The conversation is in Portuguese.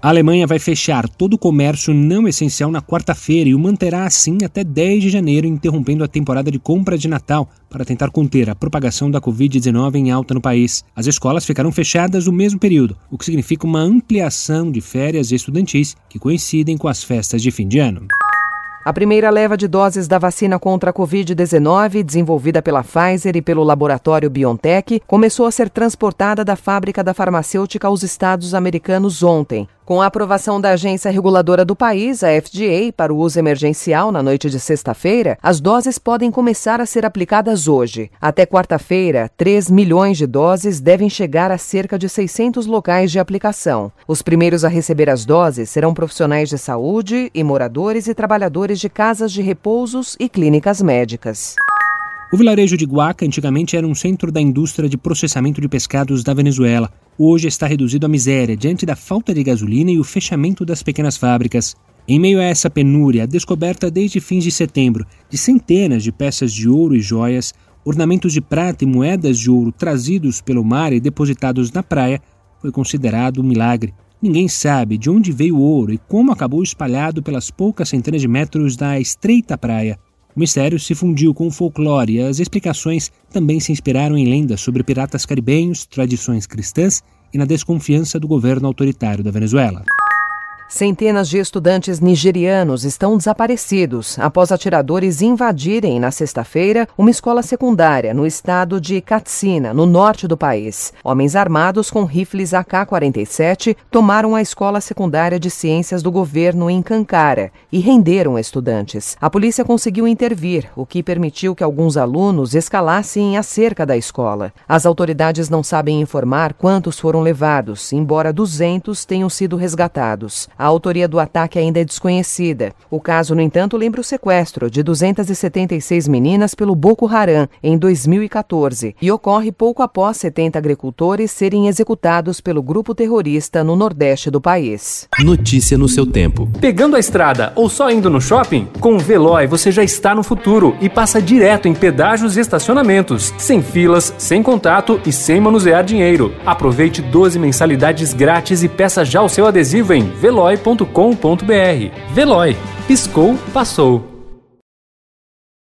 A Alemanha vai fechar todo o comércio não essencial na quarta-feira e o manterá assim até 10 de janeiro, interrompendo a temporada de compra de Natal para tentar conter a propagação da Covid-19 em alta no país. As escolas ficarão fechadas no mesmo período, o que significa uma ampliação de férias estudantis que coincidem com as festas de fim de ano. A primeira leva de doses da vacina contra a Covid-19, desenvolvida pela Pfizer e pelo laboratório BioNTech, começou a ser transportada da fábrica da farmacêutica aos Estados americanos ontem. Com a aprovação da agência reguladora do país, a FDA, para o uso emergencial na noite de sexta-feira, as doses podem começar a ser aplicadas hoje. Até quarta-feira, 3 milhões de doses devem chegar a cerca de 600 locais de aplicação. Os primeiros a receber as doses serão profissionais de saúde e moradores e trabalhadores de casas de repousos e clínicas médicas. O vilarejo de Guaca antigamente era um centro da indústria de processamento de pescados da Venezuela. Hoje está reduzido à miséria diante da falta de gasolina e o fechamento das pequenas fábricas. Em meio a essa penúria, a descoberta desde fins de setembro de centenas de peças de ouro e joias, ornamentos de prata e moedas de ouro trazidos pelo mar e depositados na praia foi considerado um milagre. Ninguém sabe de onde veio o ouro e como acabou espalhado pelas poucas centenas de metros da estreita praia. O mistério se fundiu com o folclore e as explicações também se inspiraram em lendas sobre piratas caribenhos, tradições cristãs e na desconfiança do governo autoritário da Venezuela. Centenas de estudantes nigerianos estão desaparecidos após atiradores invadirem, na sexta-feira, uma escola secundária no estado de Katsina, no norte do país. Homens armados com rifles AK-47 tomaram a escola secundária de ciências do governo em Kankara e renderam estudantes. A polícia conseguiu intervir, o que permitiu que alguns alunos escalassem a cerca da escola. As autoridades não sabem informar quantos foram levados, embora 200 tenham sido resgatados. A autoria do ataque ainda é desconhecida. O caso, no entanto, lembra o sequestro de 276 meninas pelo Boko Haram em 2014 e ocorre pouco após 70 agricultores serem executados pelo grupo terrorista no nordeste do país. Notícia no seu tempo. Pegando a estrada ou só indo no shopping? Com o Veloy você já está no futuro e passa direto em pedágios e estacionamentos, sem filas, sem contato e sem manusear dinheiro. Aproveite 12 mensalidades grátis e peça já o seu adesivo em veloy veloy.com.br. Veloy. Piscou, passou.